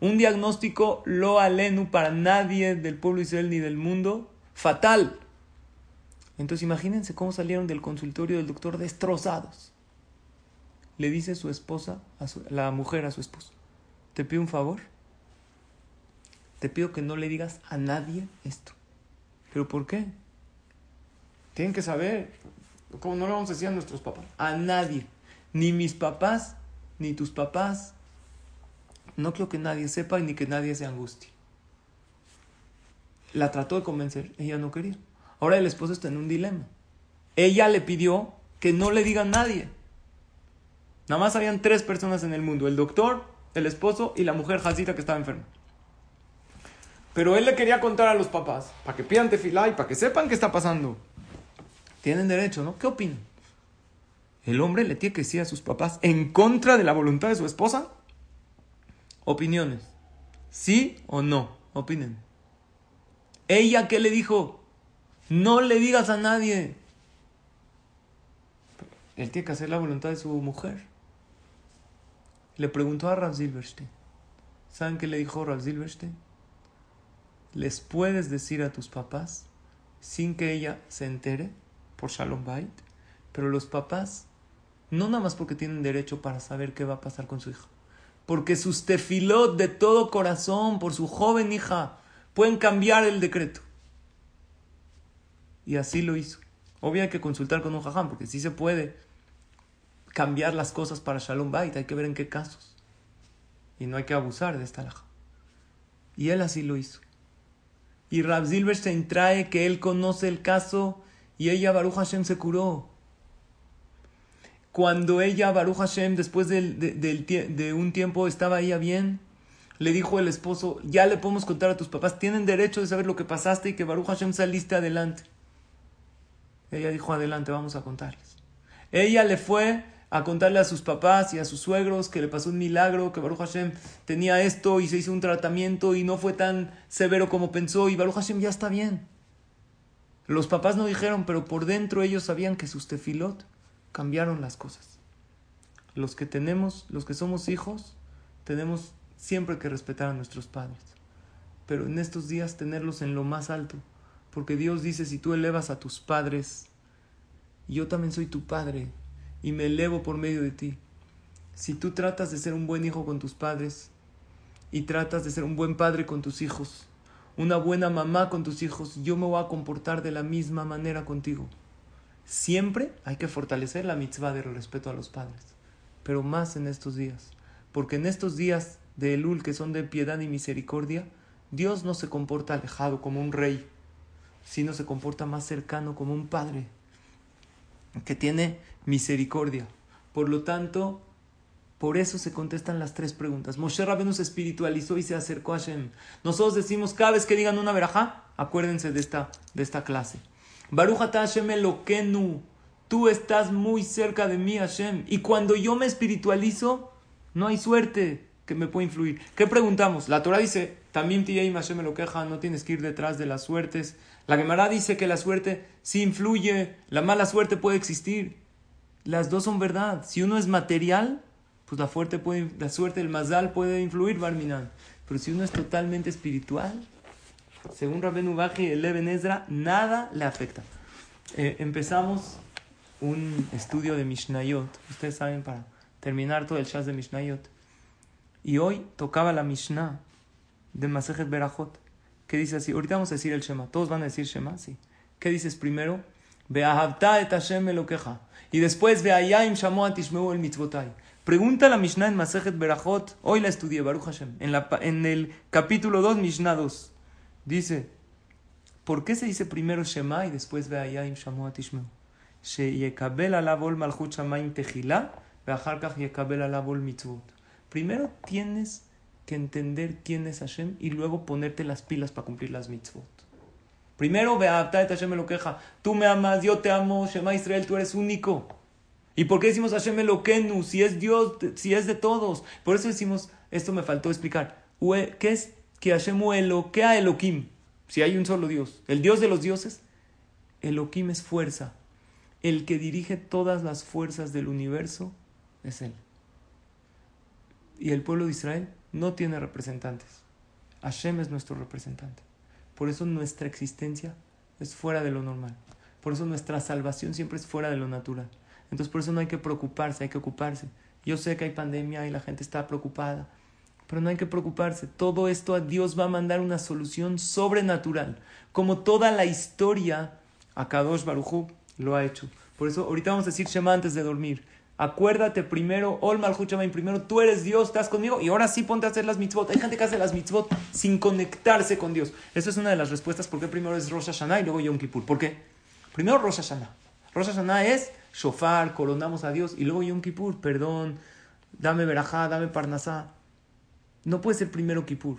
Un diagnóstico lo alenu para nadie del pueblo Israel ni del mundo, fatal. Entonces imagínense cómo salieron del consultorio del doctor destrozados. Le dice su esposa, a la mujer a su esposo, te pido un favor, te pido que no le digas a nadie esto. ¿Pero por qué? Tienen que saber. Como no lo vamos a decir a nuestros papás. A nadie. Ni mis papás, ni tus papás. No quiero que nadie sepa ni que nadie se angustie. La trató de convencer. Ella no quería. Ahora el esposo está en un dilema. Ella le pidió que no le diga a nadie. Nada más habían tres personas en el mundo. El doctor, el esposo y la mujer Jacita que estaba enferma. Pero él le quería contar a los papás, para que pidan tefilá y para que sepan qué está pasando. Tienen derecho, ¿no? ¿Qué opinan? ¿El hombre le tiene que decir a sus papás en contra de la voluntad de su esposa? Opiniones. ¿Sí o no? Opinen. ¿Ella qué le dijo? No le digas a nadie. Él tiene que hacer la voluntad de su mujer. Le preguntó a Rav Silverstein. ¿Saben qué le dijo Rav Silverstein? les puedes decir a tus papás sin que ella se entere por Shalom Bait, pero los papás no nada más porque tienen derecho para saber qué va a pasar con su hija, porque sus tefilot de todo corazón por su joven hija pueden cambiar el decreto. Y así lo hizo. Obvio hay que consultar con un jajam, porque sí se puede cambiar las cosas para Shalom Bait, hay que ver en qué casos. Y no hay que abusar de esta laja. Y él así lo hizo. Y Rab Silverstein trae que él conoce el caso y ella, Baruch Hashem, se curó. Cuando ella, Baruch Hashem, después de, un tiempo estaba ella bien, le dijo el esposo, ya le podemos contar a tus papás, tienen derecho de saber lo que pasaste y que Baruch Hashem saliste adelante. Ella dijo, adelante, vamos a contarles. Ella le fue a contarle a sus papás y a sus suegros que le pasó un milagro, que Baruch Hashem tenía esto y se hizo un tratamiento y no fue tan severo como pensó y Baruch Hashem ya está bien. Los papás no dijeron, pero por dentro ellos sabían que sus tefilot cambiaron las cosas. Los que tenemos, los que somos hijos, tenemos siempre que respetar a nuestros padres. Pero en estos días tenerlos en lo más alto. Porque Dios dice, si tú elevas a tus padres, yo también soy tu padre, y me elevo por medio de ti. Si tú tratas de ser un buen hijo con tus padres y tratas de ser un buen padre con tus hijos, una buena mamá con tus hijos, yo me voy a comportar de la misma manera contigo. Siempre hay que fortalecer la mitzvah del respeto a los padres, pero más en estos días, porque en estos días de Elul que son de piedad y misericordia, Dios no se comporta alejado como un rey, sino se comporta más cercano como un padre que tiene misericordia. Por lo tanto, por eso se contestan las tres preguntas. Moshe Rabbeinu se espiritualizó y se acercó a Hashem. Nosotros decimos cada vez que digan una verajá, acuérdense de esta, de esta clase. Baruch Hashem Elokenu, tú estás muy cerca de mí, Hashem. Y cuando yo me espiritualizo, no hay suerte que me pueda influir. ¿Qué preguntamos? La Torah dice, también Tiyaim Hashem lo queja, no tienes que ir detrás de las suertes. La Gemara dice que la suerte sí influye, la mala suerte puede existir. Las dos son verdad. Si uno es material, pues la, suerte, el mazal puede influir, Barminan. Pero si uno es totalmente espiritual, según Rabben Ubaji y el Eben Ezra, nada le afecta. Eh, empezamos un estudio de Mishnayot. Ustedes saben, para terminar todo el Shaz de Mishnayot. Y hoy tocaba la Mishnah de Masejet Berajot, que dice así. Ahorita vamos a decir el Shema. Todos van a decir Shema, sí. ¿Qué dices primero? Beahavta et Hashem queja. Y después, Beayayim Shamoa Tishmeu el. Pregunta la Mishnah en Masejet Berajot. Hoy la estudié, Baruch Hashem. En, la, en el capítulo 2, Mishnah 2. Dice, ¿por qué se dice primero Shema y después Beayayim Shamoa Tishmeu? Sheyekabel alabol malchut shamayim techila, ve'achar kach yekabel alabol mitzvot. Primero tienes que entender quién es Hashem y luego ponerte las pilas para cumplir las mitzvot. Primero, ve a Hashem lo queja. Tú me amas, yo te amo, Shema Israel, tú eres único. ¿Y por qué decimos Hashem Eloquenu? Si es Dios, si es de todos. Por eso decimos, esto me faltó explicar. ¿Qué es que Hashem Eloquea Elohim? Si hay un solo Dios. El Dios de los dioses. Elohim es fuerza. El que dirige todas las fuerzas del universo es Él. Y el pueblo de Israel no tiene representantes. Hashem es nuestro representante. Por eso nuestra existencia es fuera de lo normal. Por eso nuestra salvación siempre es fuera de lo natural. Entonces por eso no hay que preocuparse, hay que ocuparse. Yo sé que hay pandemia y la gente está preocupada, pero no hay que preocuparse. Todo esto a Dios va a mandar una solución sobrenatural. Como toda la historia Akadosh Barujú lo ha hecho. Por eso ahorita vamos a decir Shema antes de dormir. Acuérdate primero, Ol Malchut primero tú eres Dios, estás conmigo y ahora sí ponte a hacer las mitzvot. Hay gente que hace las mitzvot sin conectarse con Dios. Esa es una de las respuestas por qué primero es Rosh Hashanah y luego Yom Kippur. ¿Por qué? Primero Rosh Hashanah. Rosh Hashanah es shofar, coronamos a Dios y luego Yom Kippur, perdón, dame verajá, dame parnasá. No puede ser primero Kippur.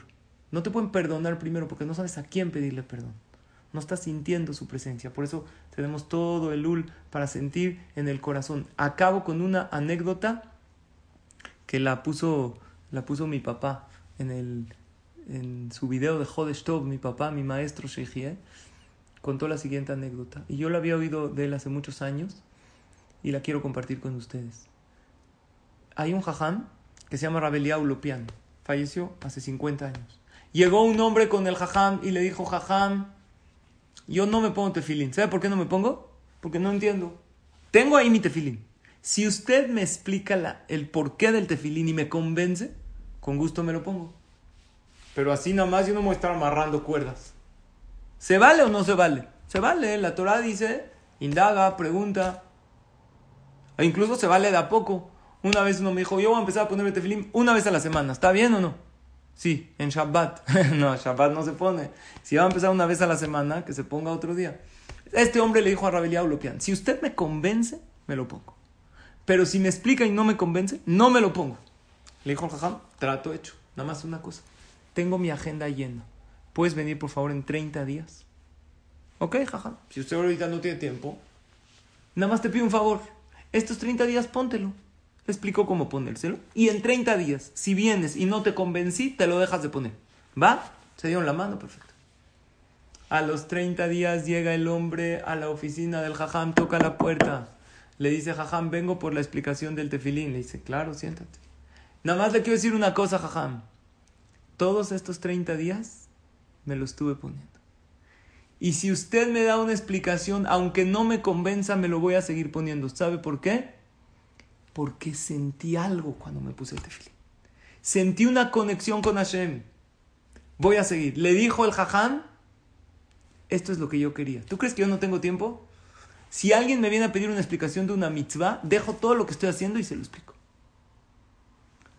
No te pueden perdonar primero porque no sabes a quién pedirle perdón no estás sintiendo su presencia. Por eso tenemos todo el ul para sentir en el corazón. Acabo con una anécdota que la puso, la puso mi papá en, el, en su video de Jodesh mi papá, mi maestro Sheikhie, contó la siguiente anécdota. Y yo la había oído de él hace muchos años y la quiero compartir con ustedes. Hay un jajam que se llama Rabeliá Ulopian, falleció hace 50 años. Llegó un hombre con el jajam y le dijo, jajam, yo no me pongo tefilín. ¿Sabe por qué no me pongo? Porque no entiendo. Tengo ahí mi tefilín. Si usted me explica la, el porqué del tefilín y me convence, con gusto me lo pongo. Pero así nada más yo no me voy a estar amarrando cuerdas. ¿Se vale o no se vale? Se vale. La Torah dice, indaga, pregunta. E incluso se vale de a poco. Una vez uno me dijo, yo voy a empezar a ponerme tefilín una vez a la semana. ¿Está bien o no? Sí, en Shabbat. no, Shabbat no se pone. Si va a empezar una vez a la semana, que se ponga otro día. Este hombre le dijo a Rabeliá Ulopian, si usted me convence, me lo pongo. Pero si me explica y no me convence, no me lo pongo. Le dijo al jajam, trato hecho. Nada más una cosa. Tengo mi agenda llena. ¿Puedes venir, por favor, en 30 días? Ok, jajam. Si usted ahorita no tiene tiempo, nada más te pido un favor. Estos 30 días póntelo. Le explico cómo ponérselo. Y en 30 días, si vienes y no te convencí, te lo dejas de poner. ¿Va? Se dieron la mano, perfecto. A los 30 días llega el hombre a la oficina del jajam, toca la puerta. Le dice, jajam, vengo por la explicación del tefilín. Le dice, claro, siéntate. Nada más le quiero decir una cosa, jajam. Todos estos 30 días me lo estuve poniendo. Y si usted me da una explicación, aunque no me convenza, me lo voy a seguir poniendo. ¿Sabe por qué? porque sentí algo cuando me puse el tefilín. Sentí una conexión con Hashem. Voy a seguir. Le dijo el jajam, esto es lo que yo quería. ¿Tú crees que yo no tengo tiempo? Si alguien me viene a pedir una explicación de una mitzvah, dejo todo lo que estoy haciendo y se lo explico.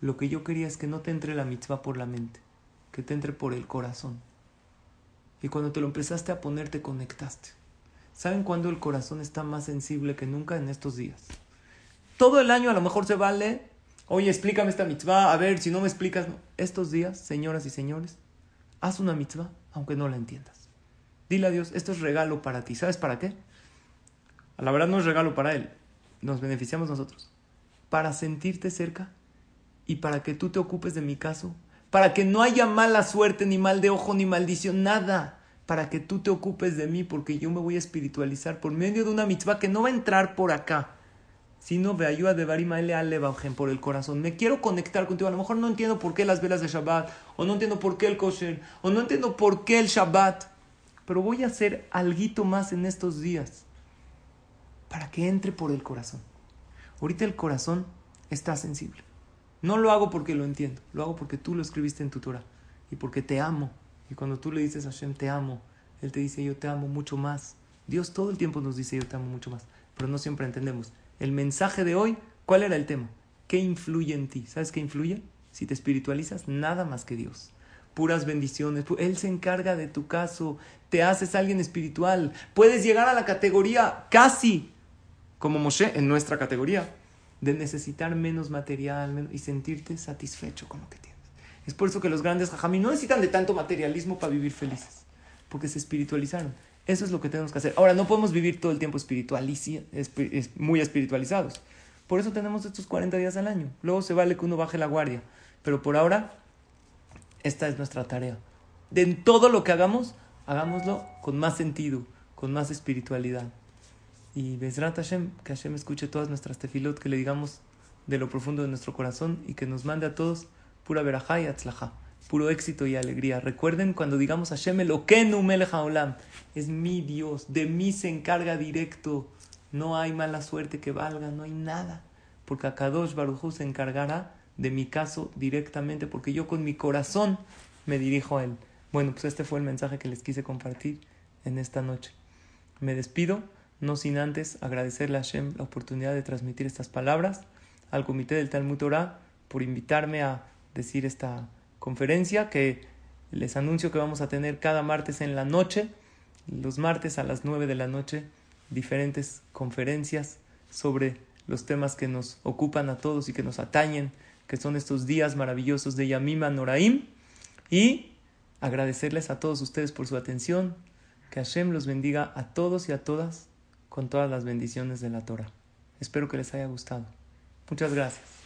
Lo que yo quería es que no te entre la mitzvah por la mente, que te entre por el corazón. Y cuando te lo empezaste a poner, te conectaste. ¿Saben cuándo el corazón está más sensible que nunca en estos días? Todo el año a lo mejor se vale. Oye, explícame esta mitzvah. A ver, si no me explicas. Estos días, señoras y señores, haz una mitzvah aunque no la entiendas. Dile a Dios, esto es regalo para ti. ¿Sabes para qué? A la verdad no es regalo para Él. Nos beneficiamos nosotros. Para sentirte cerca y para que tú te ocupes de mi caso. Para que no haya mala suerte, ni mal de ojo, ni maldición, nada. Para que tú te ocupes de mí, porque yo me voy a espiritualizar por medio de una mitzvah que no va a entrar por acá sino ve ayuda de Barimaele Alevajem por el corazón. Me quiero conectar contigo. A lo mejor no entiendo por qué las velas de Shabbat, o no entiendo por qué el kosher, o no entiendo por qué el Shabbat, pero voy a hacer algo más en estos días para que entre por el corazón. Ahorita el corazón está sensible. No lo hago porque lo entiendo, lo hago porque tú lo escribiste en tu Torah y porque te amo. Y cuando tú le dices a Hashem, te amo, Él te dice, yo te amo mucho más. Dios todo el tiempo nos dice, yo te amo mucho más, pero no siempre entendemos. El mensaje de hoy, ¿cuál era el tema? ¿Qué influye en ti? ¿Sabes qué influye? Si te espiritualizas, nada más que Dios. Puras bendiciones. Él se encarga de tu caso. Te haces alguien espiritual. Puedes llegar a la categoría casi como Moshe en nuestra categoría de necesitar menos material y sentirte satisfecho con lo que tienes. Es por eso que los grandes jajamí no necesitan de tanto materialismo para vivir felices, porque se espiritualizaron. Eso es lo que tenemos que hacer. Ahora, no podemos vivir todo el tiempo muy espiritualizados. Por eso tenemos estos 40 días al año. Luego se vale que uno baje la guardia. Pero por ahora, esta es nuestra tarea. De todo lo que hagamos, hagámoslo con más sentido, con más espiritualidad. Y Bezrat Hashem, que Hashem escuche todas nuestras tefilot, que le digamos de lo profundo de nuestro corazón y que nos mande a todos pura verajá y atzlajá puro éxito y alegría. Recuerden cuando digamos Hashem Eloquenu Melech Haolam, es mi Dios, de mí se encarga directo. No hay mala suerte que valga, no hay nada. Porque Akadosh Baruj se encargará de mi caso directamente, porque yo con mi corazón me dirijo a él. Bueno, pues este fue el mensaje que les quise compartir en esta noche. Me despido, no sin antes agradecerle a Hashem la oportunidad de transmitir estas palabras, al comité del Talmud Torah por invitarme a decir esta conferencia que les anuncio que vamos a tener cada martes en la noche, los martes a las 9 de la noche, diferentes conferencias sobre los temas que nos ocupan a todos y que nos atañen, que son estos días maravillosos de Yamima Noraim. Y agradecerles a todos ustedes por su atención. Que Hashem los bendiga a todos y a todas con todas las bendiciones de la Torah. Espero que les haya gustado. Muchas gracias.